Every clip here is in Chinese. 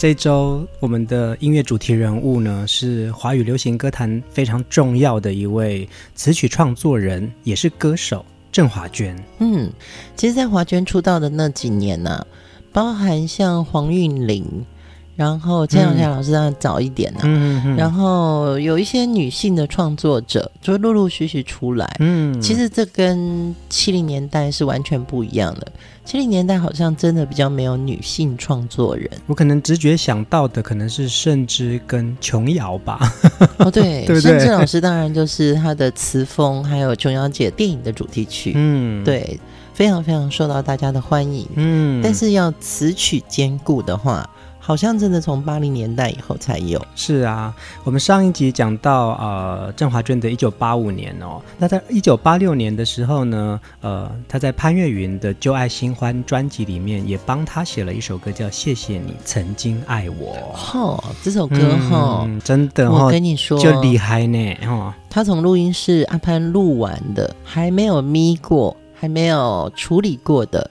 这周我们的音乐主题人物呢，是华语流行歌坛非常重要的一位词曲创作人，也是歌手郑华娟。嗯，其实，在华娟出道的那几年呢、包含像黄韵玲。然后陈小夏老师当然早一点呢、啊，嗯嗯，然后有一些女性的创作者就陆陆续续出来，嗯，其实这跟七零年代是完全不一样的。七零年代好像真的比较没有女性创作人，我可能直觉想到的可能是盛之跟琼瑶吧。哦，对，对，盛之老师当然就是他的词风，还有琼瑶姐电影的主题曲，嗯，对，非常非常受到大家的欢迎，嗯，但是要词曲兼顾的话。好像真的从八零年代以后才有。是啊，我们上一集讲到呃郑华娟的一九八五年哦，那在一九八六年的时候呢，呃，她在潘越云的《旧爱新欢》专辑里面也帮她写了一首歌，叫《谢谢你曾经爱我》。哦，这首歌哈、嗯，真的、哦，我跟你说，就厉害呢。哦，他从录音室阿潘录完的，还没有咪过，还没有处理过的。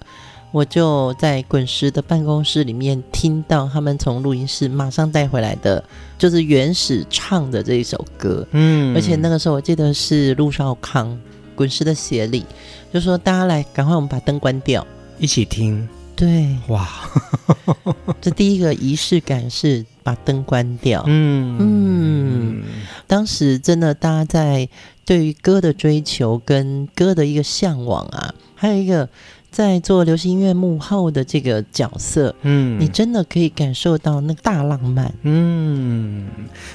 我就在滚石的办公室里面听到他们从录音室马上带回来的，就是原始唱的这一首歌。嗯，而且那个时候我记得是陆少康滚石的协力，就说大家来，赶快我们把灯关掉，一起听。对，哇，这第一个仪式感是把灯关掉。嗯嗯，当时真的大家在对于歌的追求跟歌的一个向往啊，还有一个。在做流行音乐幕后的这个角色，嗯，你真的可以感受到那个大浪漫。嗯，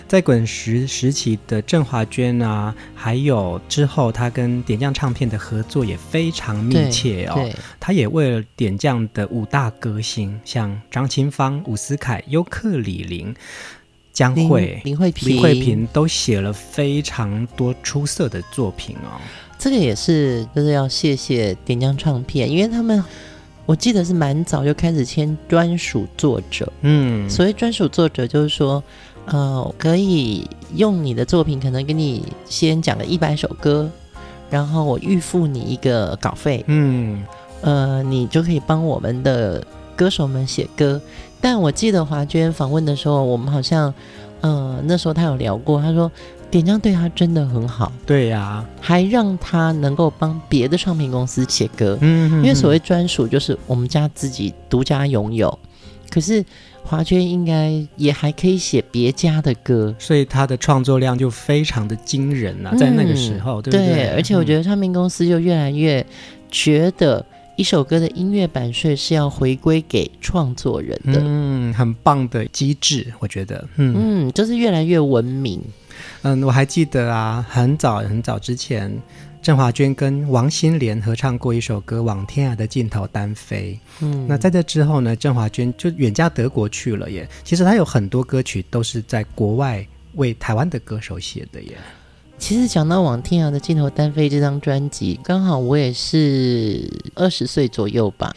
在滚石时期的郑华娟啊，还有之后他跟点将唱片的合作也非常密切哦。对，他也为了点将的五大歌星，像张清芳、伍思凯、尤克里林、江蕙、林慧萍、林慧萍都写了非常多出色的作品哦。这个也是，就是要谢谢点将唱片，因为他们我记得是蛮早就开始签专属作者。嗯，所谓专属作者，就是说，呃，可以用你的作品，可能给你先讲个一百首歌，然后我预付你一个稿费。嗯，呃，你就可以帮我们的歌手们写歌。但我记得华娟访问的时候，我们好像，呃，那时候他有聊过，他说。点将对他真的很好，对呀、啊，还让他能够帮别的唱片公司写歌，嗯，因为所谓专属就是我们家自己独家拥有。可是华娟应该也还可以写别家的歌，所以他的创作量就非常的惊人啊，在那个时候，嗯、对不对？对，而且我觉得唱片公司就越来越觉得一首歌的音乐版税是要回归给创作人的，嗯，很棒的机制，我觉得，嗯。嗯，就是越来越文明。嗯，我还记得啊，很早很早之前，郑华娟跟王心莲合唱过一首歌《往天涯的尽头单飞》。嗯，那在这之后呢，郑华娟就远嫁德国去了耶。其实她有很多歌曲都是在国外为台湾的歌手写的耶。其实讲到《往天涯的尽头单飞》这张专辑，刚好我也是二十岁左右吧。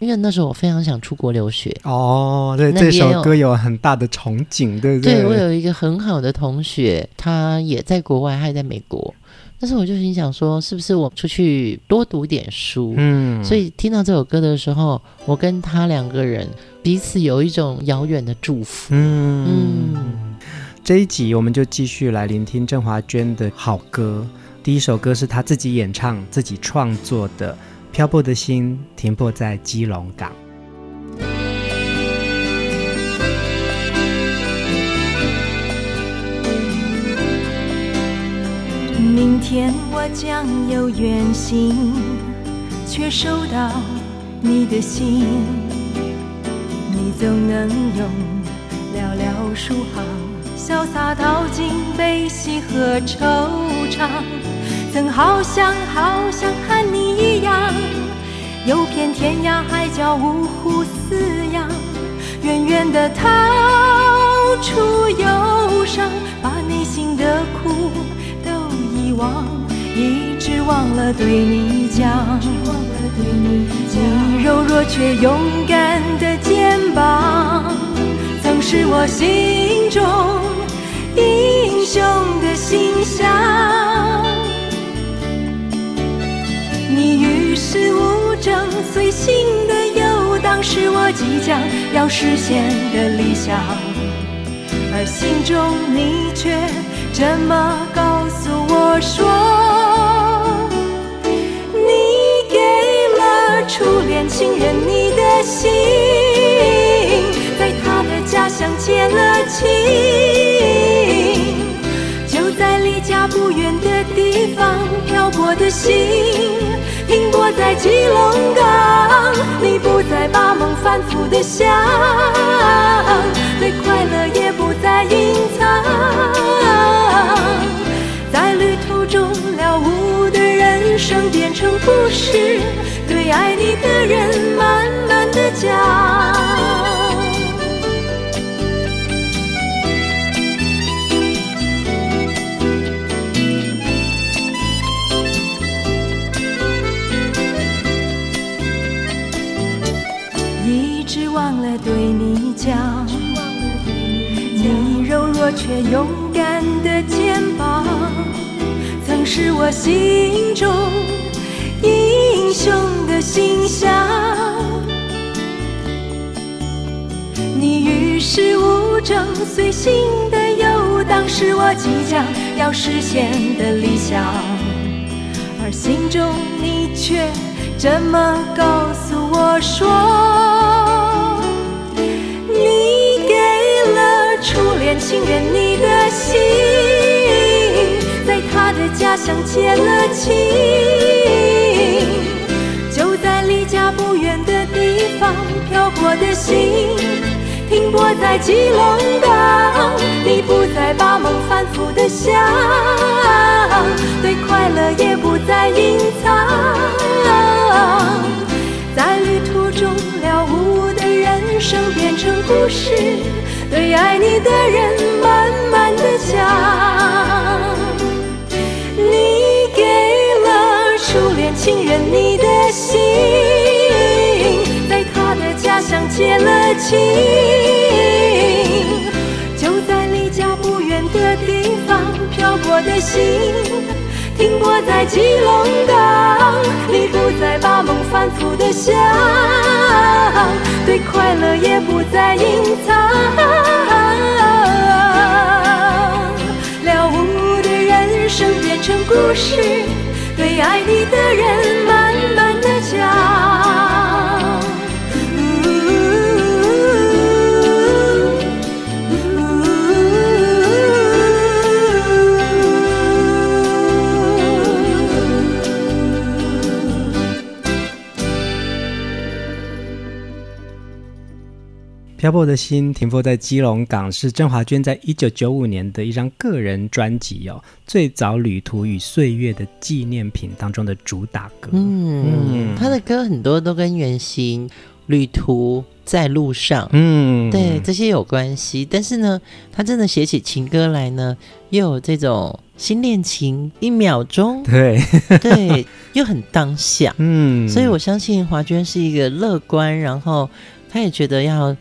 因为那时候我非常想出国留学哦，对，这首歌有很大的憧憬，对不对？对，我有一个很好的同学，他也在国外，他也在美国。但是我就心想说，是不是我出去多读点书？嗯，所以听到这首歌的时候，我跟他两个人彼此有一种遥远的祝福。嗯嗯，这一集我们就继续来聆听郑华娟的好歌。第一首歌是她自己演唱、自己创作的。漂泊的心停泊在基隆港。明天我将有远行，却收到你的信，你总能用寥寥数行，潇洒道尽悲喜和惆怅。曾好想好想和你一样，游遍天涯海角，五湖四洋，远远地逃出忧伤，把内心的苦都遗忘，一直忘了对你讲。你柔弱却勇敢的肩膀，曾是我心中英雄的形象。是无争，随性的游荡，是我即将要实现的理想。而心中你却这么告诉我说，你给了初恋情人你的心，在他的家乡结了亲，就在离家不远的地方漂泊的心。停泊在基隆港，你不再把梦反复的想，对快乐也不再隐藏，在旅途中了悟的人生变成故事，对爱你的人慢慢的讲。却勇敢的肩膀，曾是我心中英雄的形象。你与世无争，随性的游荡，是我即将要实现的理想，而心中你却这么告诉我说。你初恋情人，你的心在他的家乡结了亲，就在离家不远的地方漂泊的心，停泊在基隆港。你不再把梦反复的想，对快乐也不再隐藏，在旅途中了无的人生变成故事。对爱你的人慢慢的讲，你给了初恋情人你的心，在他的家乡结了亲，就在离家不远的地方漂泊的心，停泊在基隆港，你不再把梦反复想，对快乐也不再隐藏。了无的人生变成故事，对爱你的人慢慢的讲。漂泊的心停泊在基隆港，是郑华娟在一九九五年的一张个人专辑哦，最早旅途与岁月的纪念品当中的主打歌。嗯，他、嗯、的歌很多都跟远行、旅途在路上，嗯，对这些有关系。但是呢，他真的写起情歌来呢，又有这种新恋情，一秒钟，对对，又很当下。嗯，所以我相信华娟是一个乐观，然后他也觉得要。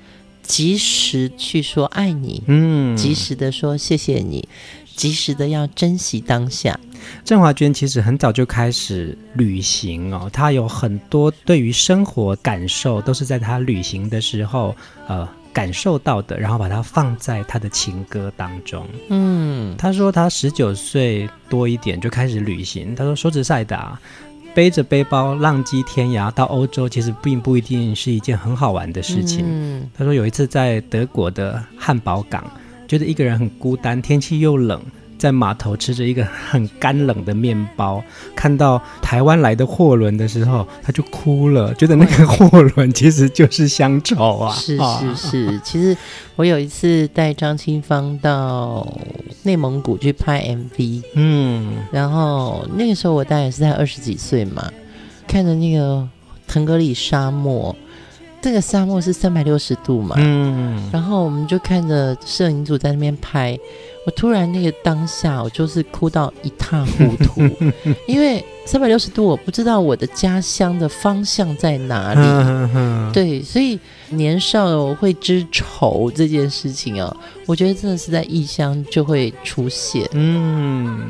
及时去说爱你，嗯，及时的说谢谢你，及时的要珍惜当下。郑华娟其实很早就开始旅行哦，她有很多对于生活感受都是在她旅行的时候呃感受到的，然后把它放在她的情歌当中。嗯，她说她十九岁多一点就开始旅行，她说说实在的啊。背着背包浪迹天涯到欧洲，其实并不一定是一件很好玩的事情。嗯，他说有一次在德国的汉堡港，觉得一个人很孤单，天气又冷，在码头吃着一个很干冷的面包，看到台湾来的货轮的时候，他就哭了，觉得那个货轮其实就是乡愁啊。是是是，其实我有一次带张清芳到内蒙古去拍 MV，嗯，然后那个时候我大概是在二十几岁嘛，看着那个腾格里沙漠。这个沙漠是三百六十度嘛，嗯，然后我们就看着摄影组在那边拍，我突然那个当下，我就是哭到一塌糊涂，因为三百六十度，我不知道我的家乡的方向在哪里，对，所以年少会知愁这件事情啊，我觉得真的是在异乡就会出现，嗯。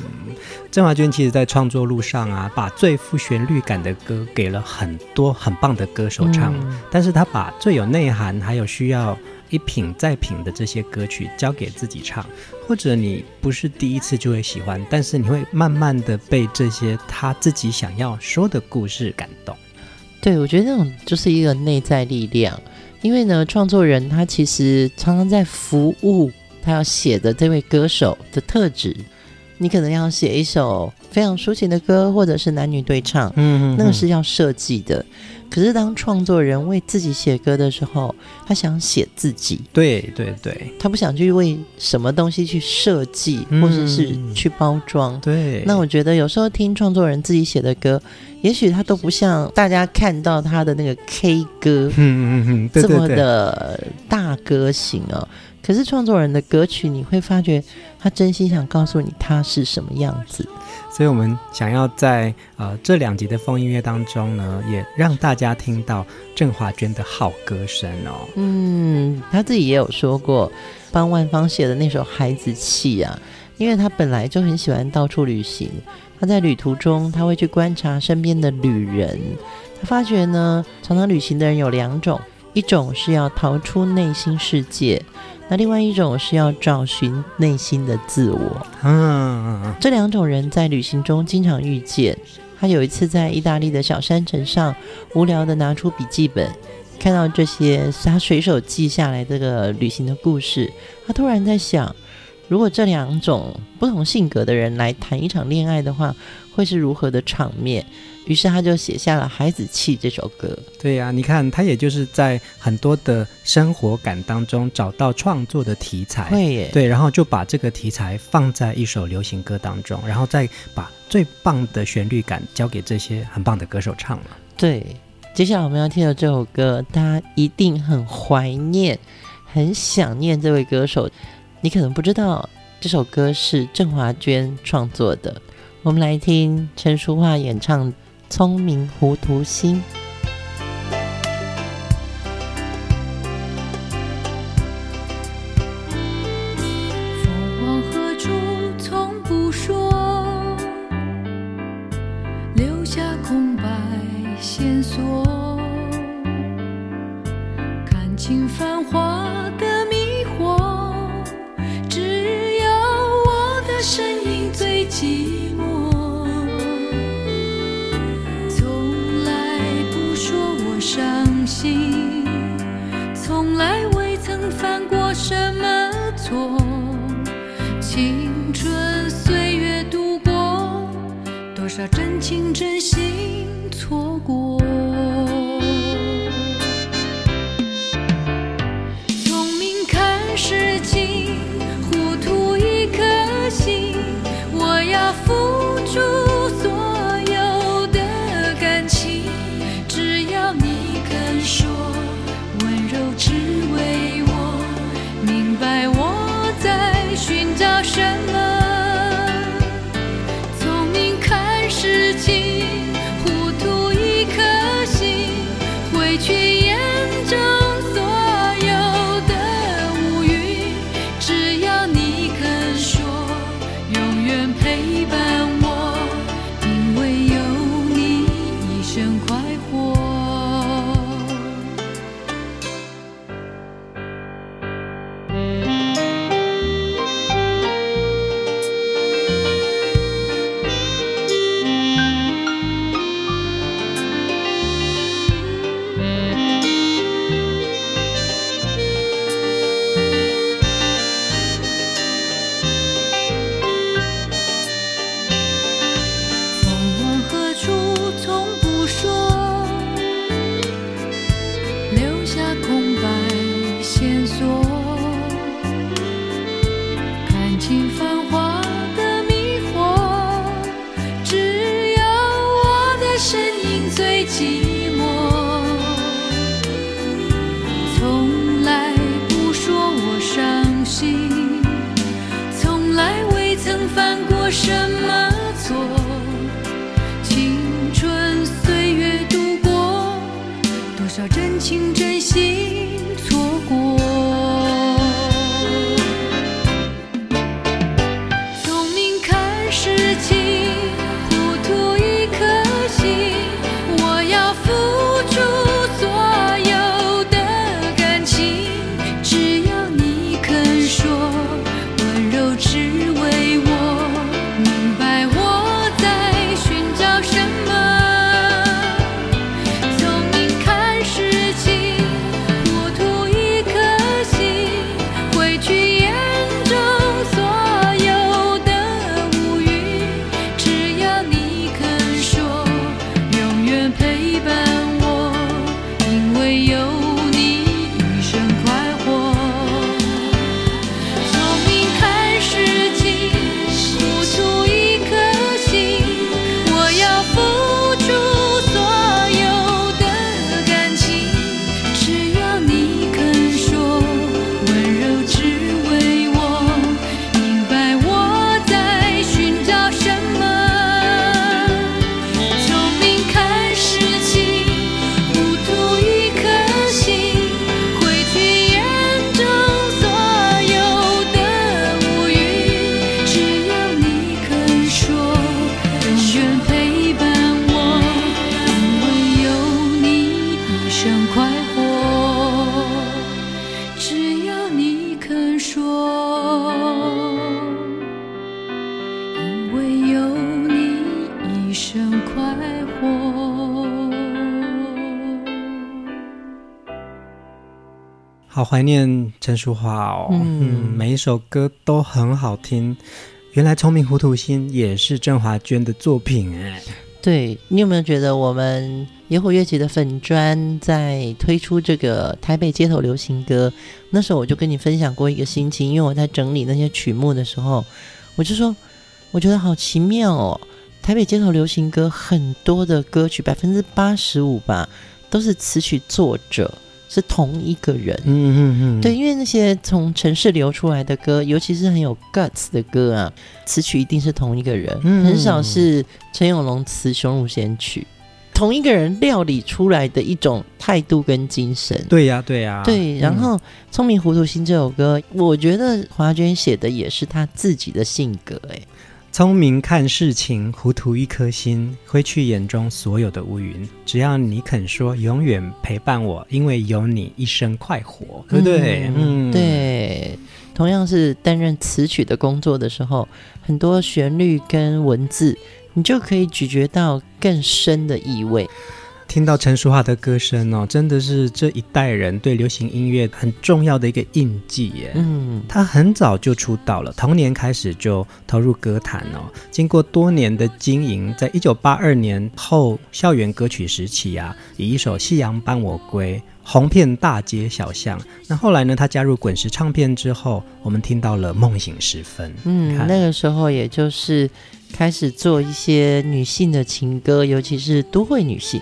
郑华娟其实，在创作路上啊，把最富旋律感的歌给了很多很棒的歌手唱，嗯、但是他把最有内涵，还有需要一品再品的这些歌曲交给自己唱，或者你不是第一次就会喜欢，但是你会慢慢的被这些他自己想要说的故事感动。对，我觉得这种就是一个内在力量，因为呢，创作人他其实常常在服务他要写的这位歌手的特质。你可能要写一首非常抒情的歌，或者是男女对唱，嗯，那个是要设计的。可是当创作人为自己写歌的时候，他想写自己，对对对，他不想去为什么东西去设计，或者是去包装。对，那我觉得有时候听创作人自己写的歌，也许他都不像大家看到他的那个 K 歌，嗯嗯嗯，这么的大歌型哦。可是创作人的歌曲，你会发觉他真心想告诉你他是什么样子。所以，我们想要在呃这两集的风音乐当中呢，也让大家听到郑华娟的好歌声哦。嗯，他自己也有说过，帮万芳写的那首《孩子气》啊，因为他本来就很喜欢到处旅行，他在旅途中他会去观察身边的旅人，他发觉呢，常常旅行的人有两种，一种是要逃出内心世界。那另外一种是要找寻内心的自我，嗯，这两种人在旅行中经常遇见。他有一次在意大利的小山城上，无聊的拿出笔记本，看到这些他随手记下来这个旅行的故事，他突然在想，如果这两种不同性格的人来谈一场恋爱的话，会是如何的场面？于是他就写下了《孩子气》这首歌。对呀、啊，你看他也就是在很多的生活感当中找到创作的题材，对耶，对，然后就把这个题材放在一首流行歌当中，然后再把最棒的旋律感交给这些很棒的歌手唱了。对，接下来我们要听的这首歌，大家一定很怀念、很想念这位歌手。你可能不知道，这首歌是郑华娟创作的。我们来听陈淑桦演唱。聪明糊涂心。什好怀念陈淑桦哦，嗯，嗯，每一首歌都很好听。原来《聪明糊涂心》也是郑华娟的作品哎。对，你有没有觉得我们野火乐集的粉砖在推出这个台北街头流行歌？那时候我就跟你分享过一个心情，因为我在整理那些曲目的时候，我就说我觉得好奇妙哦。台北街头流行歌很多的歌曲，百分之八十五吧，都是词曲作者。是同一个人，嗯嗯嗯，对，因为那些从城市流出来的歌，尤其是很有 guts 的歌啊，词曲一定是同一个人，嗯、很少是陈永龙词《雄乳仙曲》，同一个人料理出来的一种态度跟精神。对呀、啊，对呀、啊，对。然后《聪明糊涂心》这首歌，我觉得华娟写的也是她自己的性格，哎。聪明看事情，糊涂一颗心，挥去眼中所有的乌云。只要你肯说，永远陪伴我，因为有你，一生快活，对不对？嗯，对。同样是担任词曲的工作的时候，很多旋律跟文字，你就可以咀嚼到更深的意味。听到陈淑桦的歌声哦，真的是这一代人对流行音乐很重要的一个印记耶。嗯，他很早就出道了，童年开始就投入歌坛哦。经过多年的经营，在一九八二年后校园歌曲时期啊，以一首《夕阳伴我归》红遍大街小巷。那后来呢，他加入滚石唱片之后，我们听到了《梦醒时分》。嗯，那个时候也就是开始做一些女性的情歌，尤其是都会女性。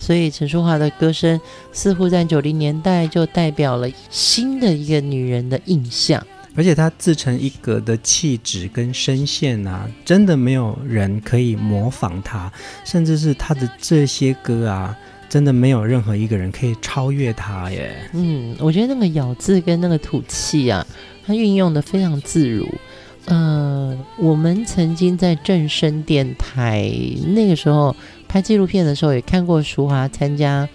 所以陈淑桦的歌声似乎在九零年代就代表了新的一个女人的印象，而且她自成一格的气质跟声线啊，真的没有人可以模仿她，甚至是她的这些歌啊，真的没有任何一个人可以超越她耶。嗯，我觉得那个咬字跟那个吐气啊，她运用的非常自如。呃，我们曾经在正声电台那个时候。拍纪录片的时候也看过淑华参加，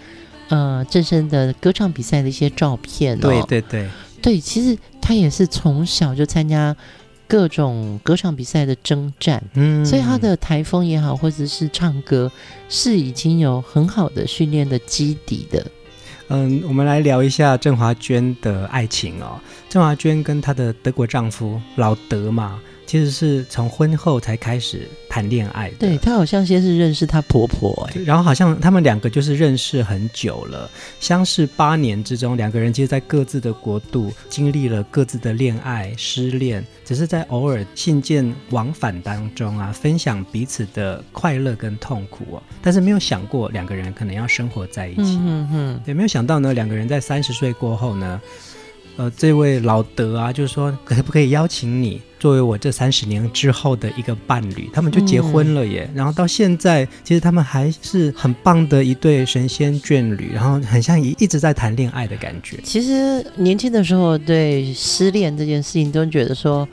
呃，正声的歌唱比赛的一些照片哦。对对对，对，其实他也是从小就参加各种歌唱比赛的征战，嗯，所以他的台风也好，或者是唱歌，是已经有很好的训练的基底的。嗯，我们来聊一下郑华娟的爱情哦。郑华娟跟她的德国丈夫老德嘛。其实是从婚后才开始谈恋爱的。对，她好像先是认识她婆婆，哎，然后好像他们两个就是认识很久了，相识八年之中，两个人其实，在各自的国度经历了各自的恋爱、失恋，只是在偶尔信件往返当中啊，分享彼此的快乐跟痛苦哦。但是没有想过两个人可能要生活在一起，嗯嗯嗯，也没有想到呢，两个人在三十岁过后呢。呃，这位老德啊，就是说，可不可以邀请你作为我这三十年之后的一个伴侣？他们就结婚了耶。嗯、然后到现在，其实他们还是很棒的一对神仙眷侣，然后很像一一直在谈恋爱的感觉。其实年轻的时候，对失恋这件事情，都觉得说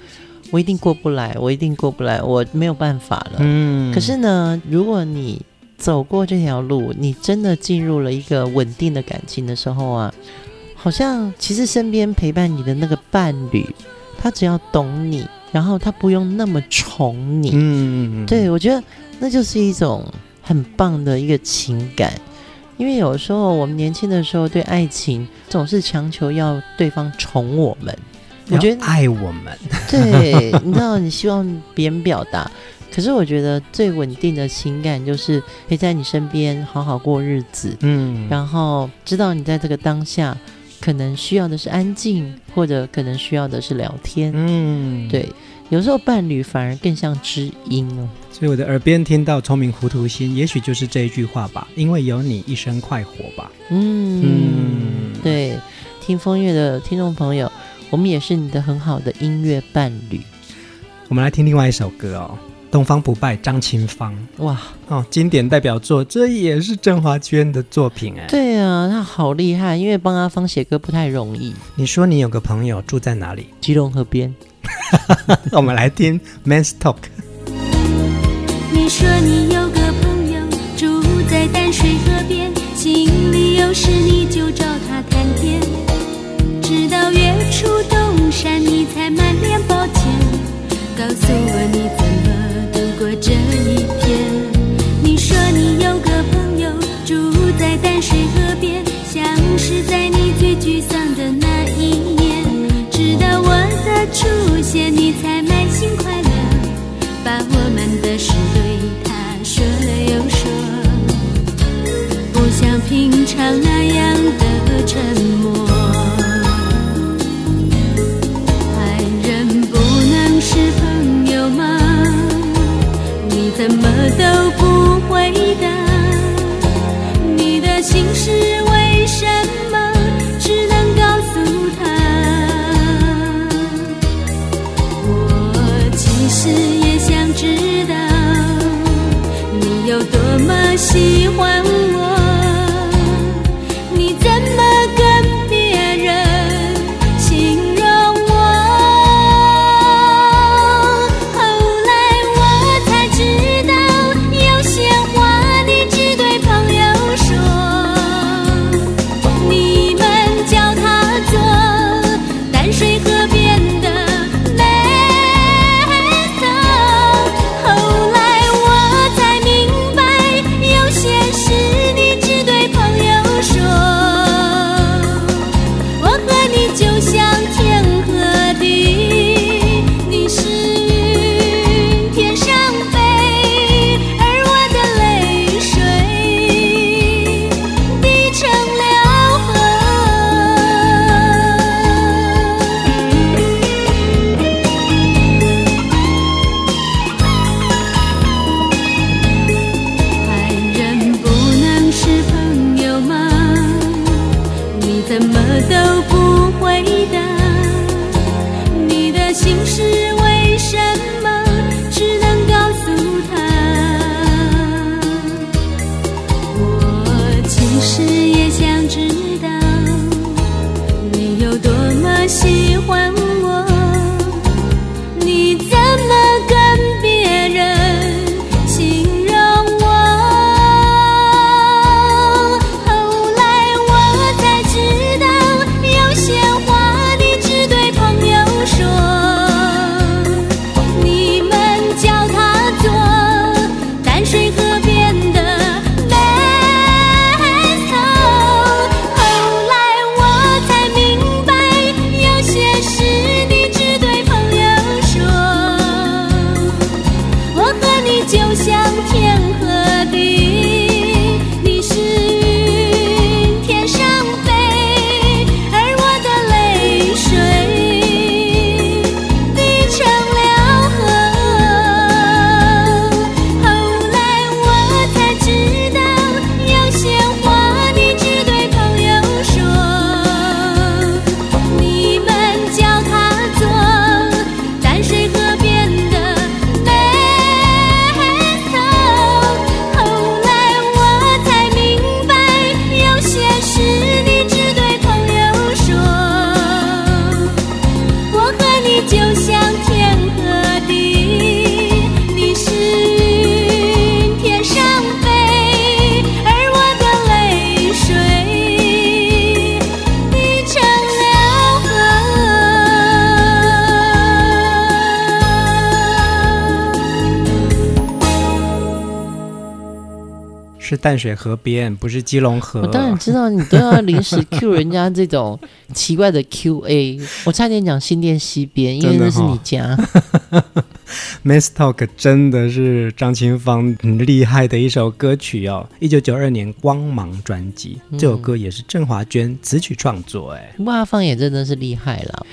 我一定过不来，我一定过不来，我没有办法了。嗯。可是呢，如果你走过这条路，你真的进入了一个稳定的感情的时候啊。好像其实身边陪伴你的那个伴侣，他只要懂你，然后他不用那么宠你。嗯，对，我觉得那就是一种很棒的一个情感。因为有时候我们年轻的时候对爱情总是强求要对方宠我们，我觉得爱我们。对，你知道你希望别人表达，可是我觉得最稳定的情感就是陪在你身边好好过日子。嗯，然后知道你在这个当下。可能需要的是安静，或者可能需要的是聊天。嗯，对，有时候伴侣反而更像知音哦。所以我的耳边听到“聪明糊涂心”，也许就是这一句话吧。因为有你，一生快活吧。嗯嗯，对，听风月的听众朋友，我们也是你的很好的音乐伴侣。我们来听另外一首歌哦。东方不败张清芳，哇哦，经典代表作，这也是郑华娟的作品哎。对啊，他好厉害，因为帮阿芳写歌不太容易。你说你有个朋友住在哪里？基隆河边。我们来听 Men's Talk。你说你有个朋友住在淡水河边，心里有事平常那样的沉默。爱人不能是朋友吗？你怎么都不回答，你的心事为什么只能告诉他？我其实也想知道，你有多么喜欢淡水河边，不是基隆河。我当然知道，你都要临时 Q 人家这种奇怪的 QA。我差点讲新店西边，因为那是你家。Mass Talk 真的是张清芳很厉害的一首歌曲哦，一九九二年《光芒》专辑，这首歌也是郑华娟词曲创作。哎，不过阿芳也真的是厉害了。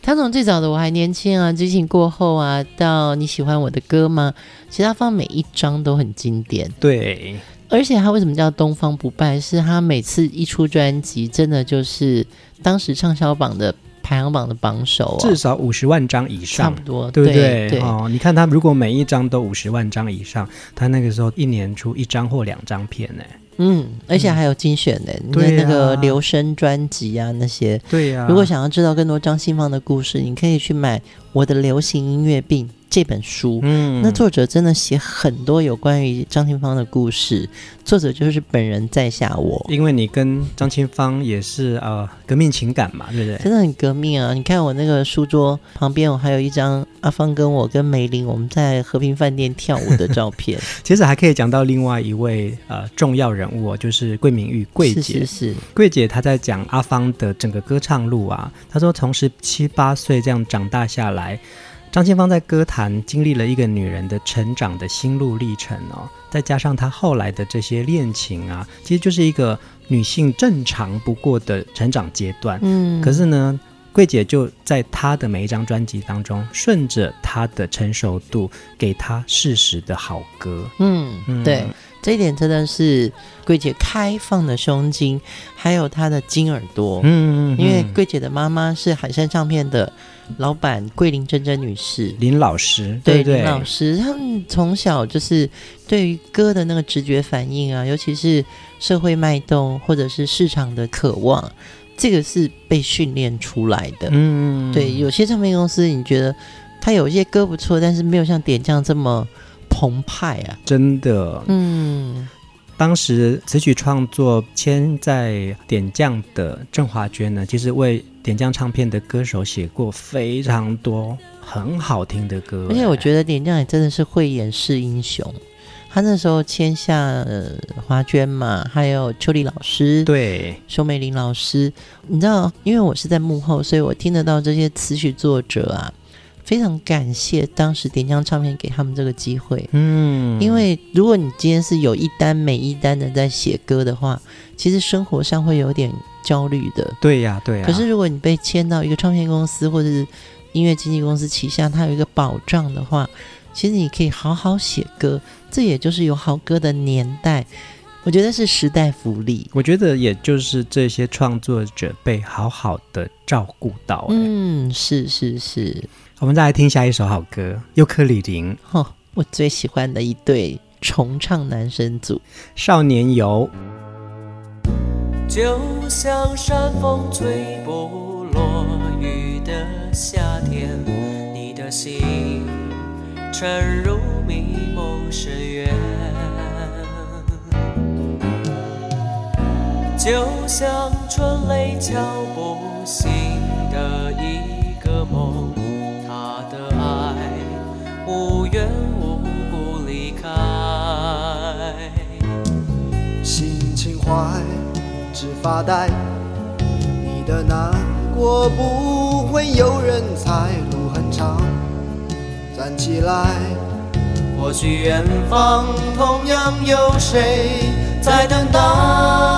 他从最早的我还年轻啊，激情过后啊，到你喜欢我的歌吗？其实阿芳每一张都很经典。对，而且他为什么叫东方不败？是他每次一出专辑，真的就是当时畅销榜的。排行榜的榜首，至少五十万张以上，差不多，对不对？对哦，你看他如果每一张都五十万张以上，他那个时候一年出一张或两张片呢。嗯，而且还有精选的，嗯、你的那个留声专辑啊，那些。对呀、啊。如果想要知道更多张清芳的故事，你可以去买《我的流行音乐病》。这本书，嗯，那作者真的写很多有关于张清芳的故事。作者就是本人在下我，因为你跟张清芳也是呃革命情感嘛，对不对？真的很革命啊！你看我那个书桌旁边，我还有一张阿芳跟我跟梅林我们在和平饭店跳舞的照片。其实还可以讲到另外一位呃重要人物，就是桂明玉桂姐。是是是，桂姐她在讲阿芳的整个歌唱路啊，她说从十七八岁这样长大下来。张清芳在歌坛经历了一个女人的成长的心路历程哦，再加上她后来的这些恋情啊，其实就是一个女性正常不过的成长阶段。嗯，可是呢，桂姐就在她的每一张专辑当中，顺着她的成熟度，给她适时的好歌。嗯，嗯对，这一点真的是桂姐开放的胸襟，还有她的金耳朵。嗯，因为桂姐的妈妈是海山唱片的。老板桂林珍珍女士，林老师，对，对，对，林老师，他们从小就是对于歌的那个直觉反应啊，尤其是社会脉动或者是市场的渴望，这个是被训练出来的。嗯，对，有些唱片公司你觉得他有一些歌不错，但是没有像点将这么澎湃啊，真的。嗯。当时词曲创作签在点将的郑华娟呢，其实为点将唱片的歌手写过非常多很好听的歌，而且我觉得点将也真的是慧眼识英雄。他那时候签下呃华娟嘛，还有秋丽老师，对，熊美玲老师，你知道，因为我是在幕后，所以我听得到这些词曲作者啊。非常感谢当时点将唱片给他们这个机会，嗯，因为如果你今天是有一单每一单的在写歌的话，其实生活上会有点焦虑的。对呀，对呀。可是如果你被签到一个唱片公司或者是音乐经纪公司旗下，它有一个保障的话，其实你可以好好写歌。这也就是有好歌的年代，我觉得是时代福利。我觉得也就是这些创作者被好好的照顾到。嗯，是是是。我们再来听下一首好歌，尤克里林，哦，我最喜欢的一对重唱男生组《少年游》。就像山风吹不落雨的夏天，你的心沉入迷梦深渊，就像春雷敲不醒的一个梦。无缘无故离开，心情坏，只发呆。你的难过不会有人猜，路很长，站起来。或许远方同样有谁在等待。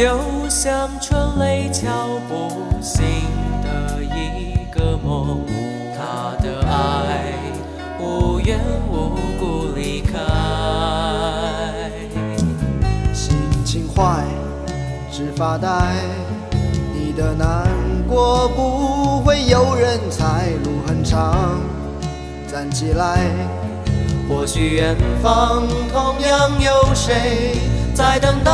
就像春雷敲不醒的一个梦，他的爱无缘无故离开，心情坏，只发呆，你的难过不会有人猜，路很长。站起来，或许远方同样有谁在等待。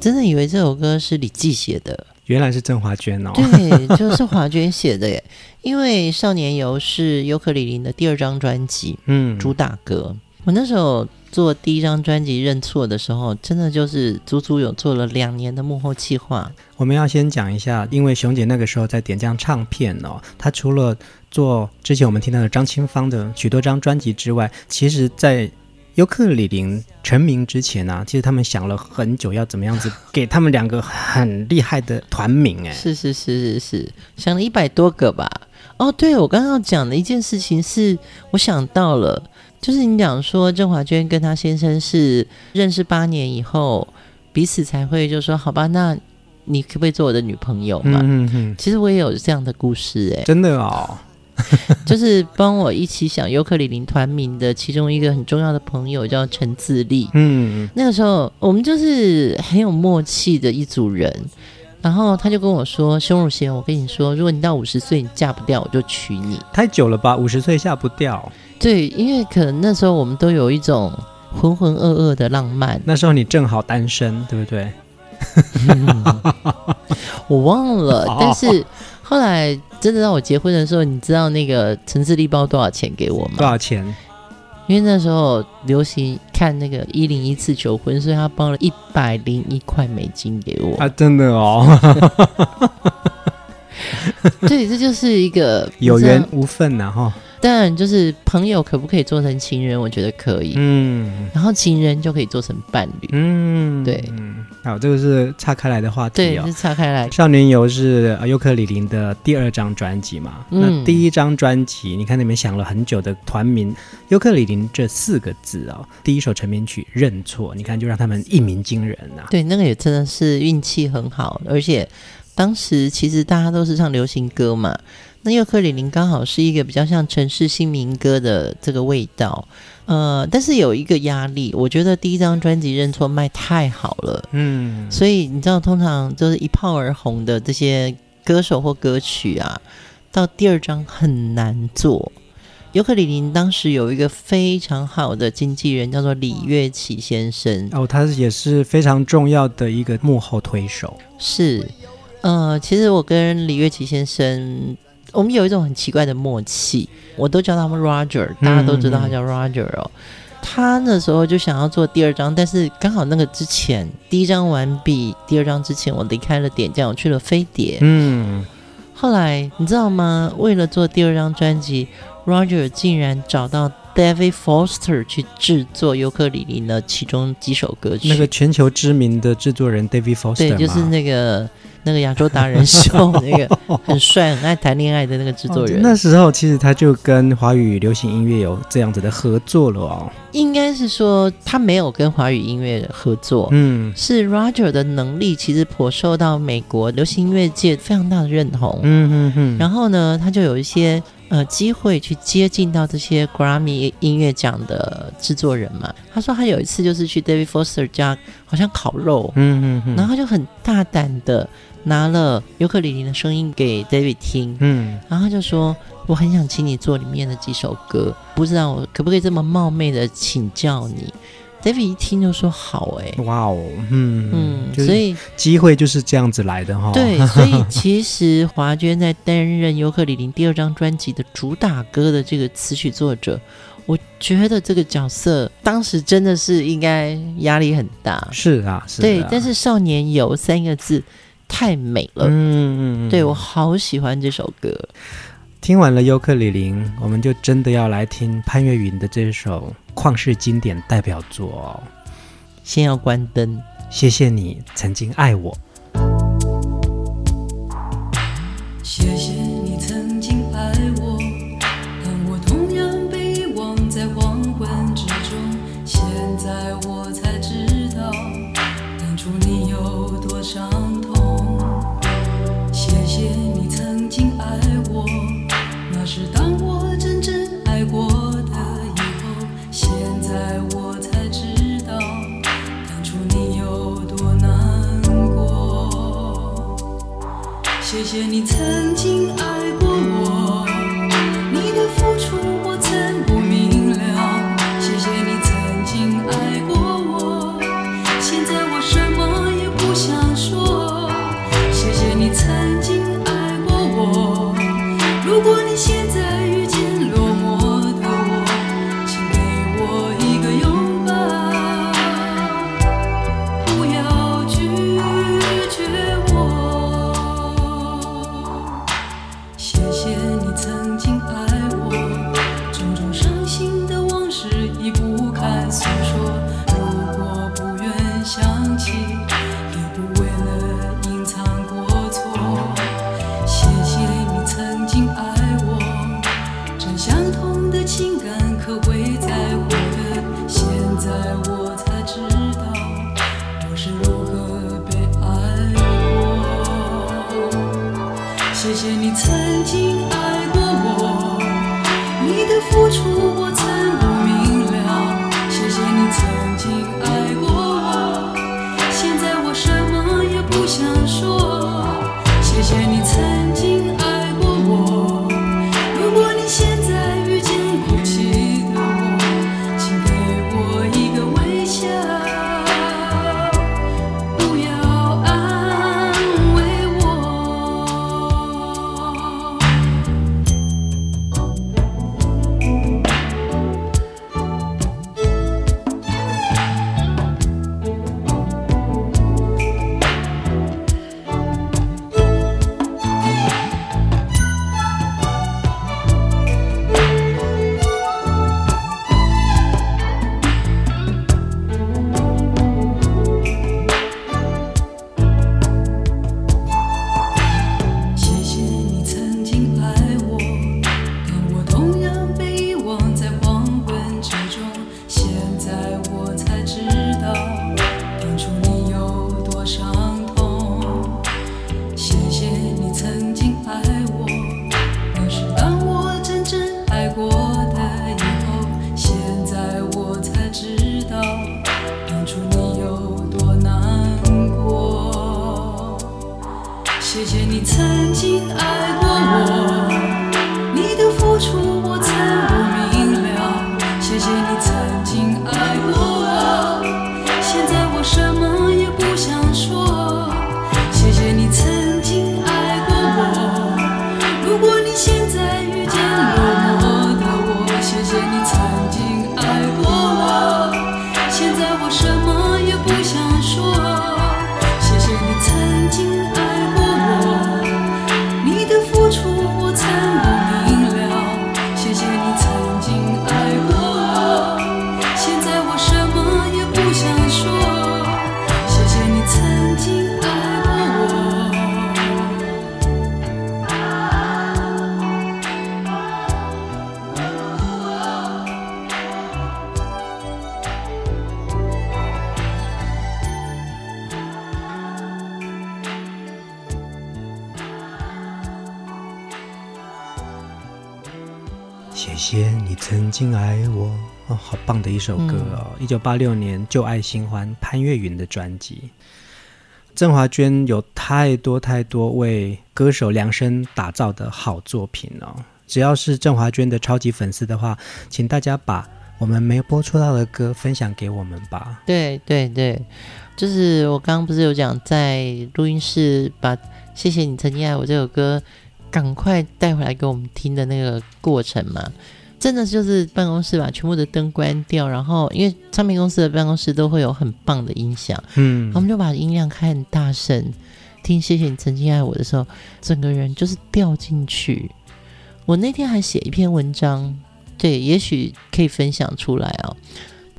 真的以为这首歌是李记写的，原来是郑华娟哦。对，就是华娟写的耶。因为《少年游》是尤克里里的第二张专辑，嗯，主打歌。我那时候做第一张专辑《认错》的时候，真的就是足足有做了两年的幕后企划。我们要先讲一下，因为熊姐那个时候在点将唱片哦，她除了做之前我们听到的张清芳的许多张专辑之外，其实在尤克里林成名之前啊，其实他们想了很久，要怎么样子给他们两个很厉害的团名哎，是是是是是，想了一百多个吧。哦，对，我刚刚要讲的一件事情是，我想到了，就是你讲说郑华娟跟她先生是认识八年以后，彼此才会就说好吧，那你可不可以做我的女朋友嘛？嗯嗯嗯。其实我也有这样的故事哎，真的哦。就是帮我一起想尤克里林团名的其中一个很重要的朋友叫陈自立，嗯，那个时候我们就是很有默契的一组人，然后他就跟我说：“熊汝贤，我跟你说，如果你到五十岁你嫁不掉，我就娶你。”太久了吧？五十岁嫁不掉？对，因为可能那时候我们都有一种浑浑噩噩的浪漫。那时候你正好单身，对不对？嗯、我忘了，但是。后来真的让我结婚的时候，你知道那个陈志立包多少钱给我吗？多少钱？因为那时候流行看那个一零一次求婚，所以他包了一百零一块美金给我。啊，真的哦。对，这就是一个 有缘无分呐，哈。当然，就是朋友可不可以做成情人？我觉得可以。嗯，然后情人就可以做成伴侣。嗯，对。嗯，好，这个是岔开来的话题哦。对，是岔开来。少年游是尤克里林的第二张专辑嘛？嗯。那第一张专辑，你看你们想了很久的团名“尤克里林”这四个字哦。第一首成名曲《认错》，你看就让他们一鸣惊人呐、啊。对，那个也真的是运气很好，而且当时其实大家都是唱流行歌嘛。那尤克里里刚好是一个比较像城市新民歌的这个味道，呃，但是有一个压力，我觉得第一张专辑《认错》卖太好了，嗯，所以你知道，通常就是一炮而红的这些歌手或歌曲啊，到第二张很难做。尤克里里当时有一个非常好的经纪人，叫做李月琪先生，哦，他也是非常重要的一个幕后推手。是，呃，其实我跟李月琪先生。我们有一种很奇怪的默契，我都叫他们 Roger，大家都知道他叫 Roger 哦。嗯、他那时候就想要做第二张，但是刚好那个之前第一张完毕，第二张之前我离开了点将，我去了飞碟。嗯，后来你知道吗？为了做第二张专辑，Roger 竟然找到 David Foster 去制作尤克里里的其中几首歌曲。那个全球知名的制作人 David Foster，对，就是那个。那个亚洲达人秀，那个 很帅、很爱谈恋爱的那个制作人，哦，那时候其实他就跟华语流行音乐有这样子的合作了哦。应该是说他没有跟华语音乐合作，嗯，是 Roger 的能力其实颇受到美国流行音乐界非常大的认同，嗯嗯嗯。然后呢，他就有一些呃机会去接近到这些 Grammy 音乐奖的制作人嘛。他说他有一次就是去 David Foster 家，好像烤肉，嗯嗯嗯，然后他就很大胆的。拿了尤克里里的声音给 David 听，嗯，然后他就说：“我很想请你做里面的几首歌，不知道我可不可以这么冒昧的请教你？”David 一听就说：“好，哎，哇哦，嗯嗯，所以机会就是这样子来的哈。”对，所以其实华娟在担任尤克里林第二张专辑的主打歌的这个词曲作者，我觉得这个角色当时真的是应该压力很大。是啊，是啊，对，但是少年游三个字。太美了，嗯嗯嗯，对，我好喜欢这首歌。听完了尤克里里，我们就真的要来听潘越云的这首旷世经典代表作哦。先要关灯，谢谢你曾经爱我。谢谢你曾经爱我，当我同样被遗忘在黄昏之中，现在我才知道，当初你有多伤那是当我真正爱过的以后。现在我才知道，当初你有多难过。谢谢你曾经爱哦，好棒的一首歌哦！一九八六年《旧爱新欢》潘越云的专辑。郑华娟有太多太多为歌手量身打造的好作品哦。只要是郑华娟的超级粉丝的话，请大家把我们没有播出到的歌分享给我们吧。对对对，就是我刚刚不是有讲在录音室把《谢谢你曾经爱我》这首歌。赶快带回来给我们听的那个过程嘛，真的就是办公室把全部的灯关掉，然后因为唱片公司的办公室都会有很棒的音响，嗯，我们就把音量开很大声，听谢谢你曾经爱我的时候，整个人就是掉进去。我那天还写一篇文章，对，也许可以分享出来哦。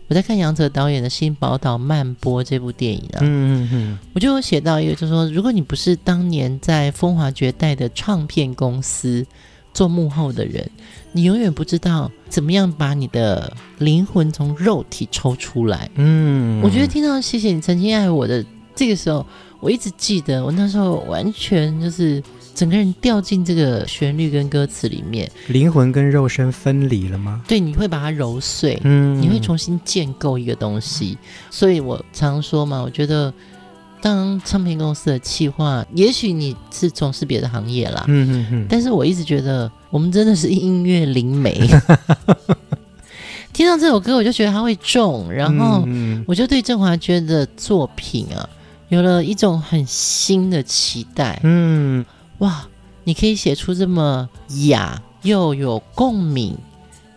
我在看杨哲导演的《新宝岛漫播》这部电影啊，嗯嗯嗯，我就有写到一个，就是说，如果你不是当年在风华绝代的唱片公司做幕后的人，你永远不知道怎么样把你的灵魂从肉体抽出来。嗯，我觉得听到“谢谢你曾经爱我”的这个时候，我一直记得，我那时候完全就是。整个人掉进这个旋律跟歌词里面，灵魂跟肉身分离了吗？对，你会把它揉碎，嗯，你会重新建构一个东西。所以我常说嘛，我觉得当唱片公司的企划，也许你是从事别的行业啦，嗯嗯嗯，但是我一直觉得我们真的是音乐灵媒。听到这首歌，我就觉得它会中，然后我就对郑华娟的作品啊，有了一种很新的期待，嗯。哇，你可以写出这么雅又有共鸣，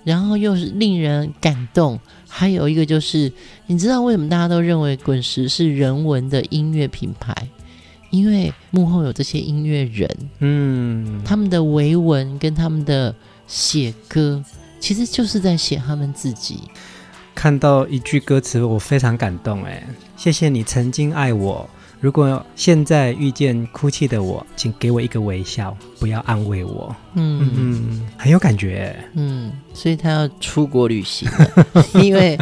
然后又是令人感动。还有一个就是，你知道为什么大家都认为滚石是人文的音乐品牌？因为幕后有这些音乐人，嗯，他们的维文跟他们的写歌，其实就是在写他们自己。看到一句歌词，我非常感动。哎，谢谢你曾经爱我。如果现在遇见哭泣的我，请给我一个微笑，不要安慰我。嗯嗯，很有感觉。嗯，所以他要出国旅行，因为。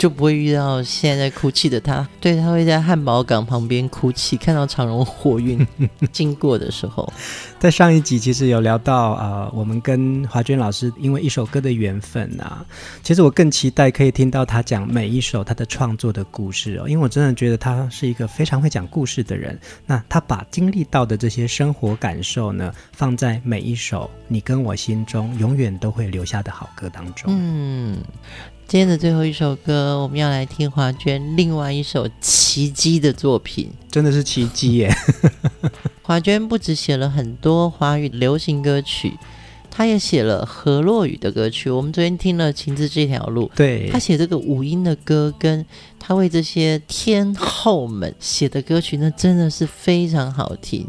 就不会遇到现在在哭泣的他，对，他会在汉堡港旁边哭泣，看到长荣货运 经过的时候。在上一集其实有聊到，呃，我们跟华娟老师因为一首歌的缘分啊，其实我更期待可以听到他讲每一首他的创作的故事哦，因为我真的觉得他是一个非常会讲故事的人。那他把经历到的这些生活感受呢，放在每一首你跟我心中永远都会留下的好歌当中。嗯。今天的最后一首歌，我们要来听华娟另外一首奇迹的作品，真的是奇迹耶！华娟不止写了很多华语流行歌曲，她也写了河洛语的歌曲。我们昨天听了《情字这条路》，对，她写这个五音的歌，跟她为这些天后们写的歌曲，那真的是非常好听。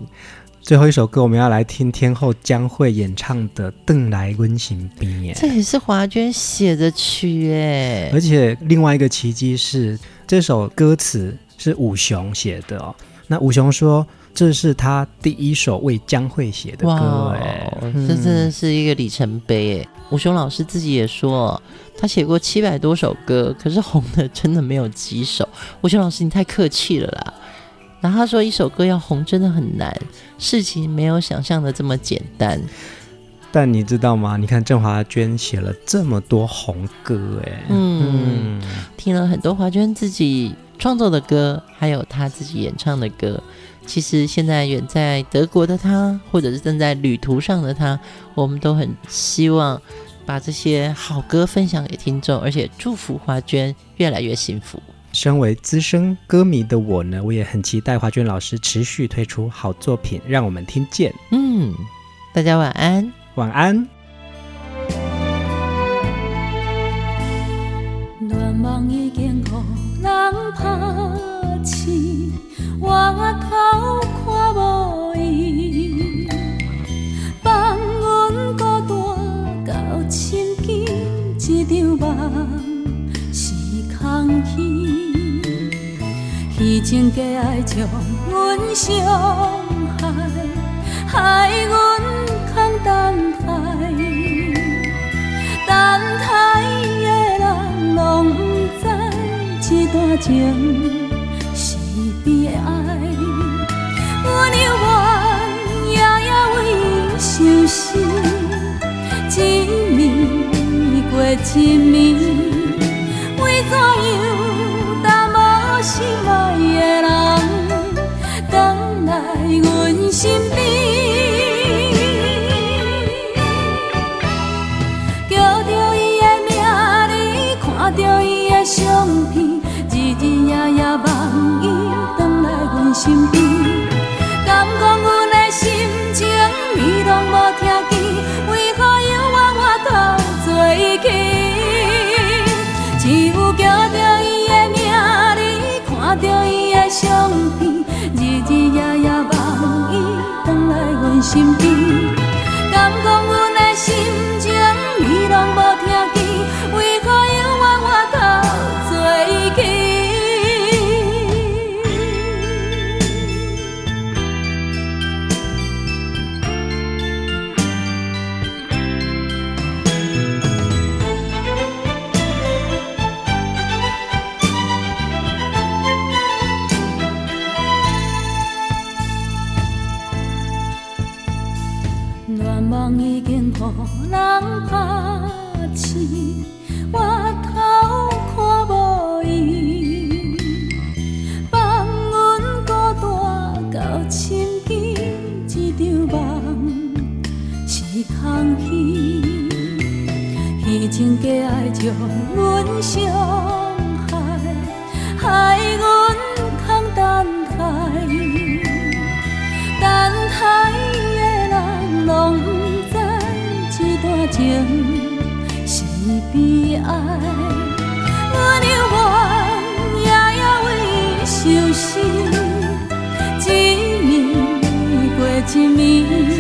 最后一首歌，我们要来听天后江蕙演唱的《邓来温情逼》耶，这也是华娟写的曲哎。而且另外一个奇迹是，这首歌词是武雄写的哦。那武雄说，这是他第一首为江蕙写的歌哎，这真的是一个里程碑哎。武雄老师自己也说，他写过七百多首歌，可是红的真的没有几首。武雄老师，你太客气了啦。然后他说：“一首歌要红真的很难，事情没有想象的这么简单。但你知道吗？你看郑华娟写了这么多红歌，哎，嗯，嗯，听了很多华娟自己创作的歌，还有她自己演唱的歌。其实现在远在德国的她，或者是正在旅途上的她，我们都很希望把这些好歌分享给听众，而且祝福华娟越来越幸福。”身为资深歌迷的我呢，我也很期待华娟老师持续推出好作品，让我们听见。嗯，大家晚安，晚安。暖梦已经予人抛弃，我头看无伊，放阮孤单到深更，一场梦是空虚。情假爱将阮伤害，害阮空等待。等待的人拢不知这段情是悲哀，阮犹原夜夜为伊相思，一暝过一暝，为怎样淡薄心爱？身边将阮伤害，害阮空等待。等待的人拢不知这段情是悲哀。阮犹原夜夜为伊伤思，一暝过一暝。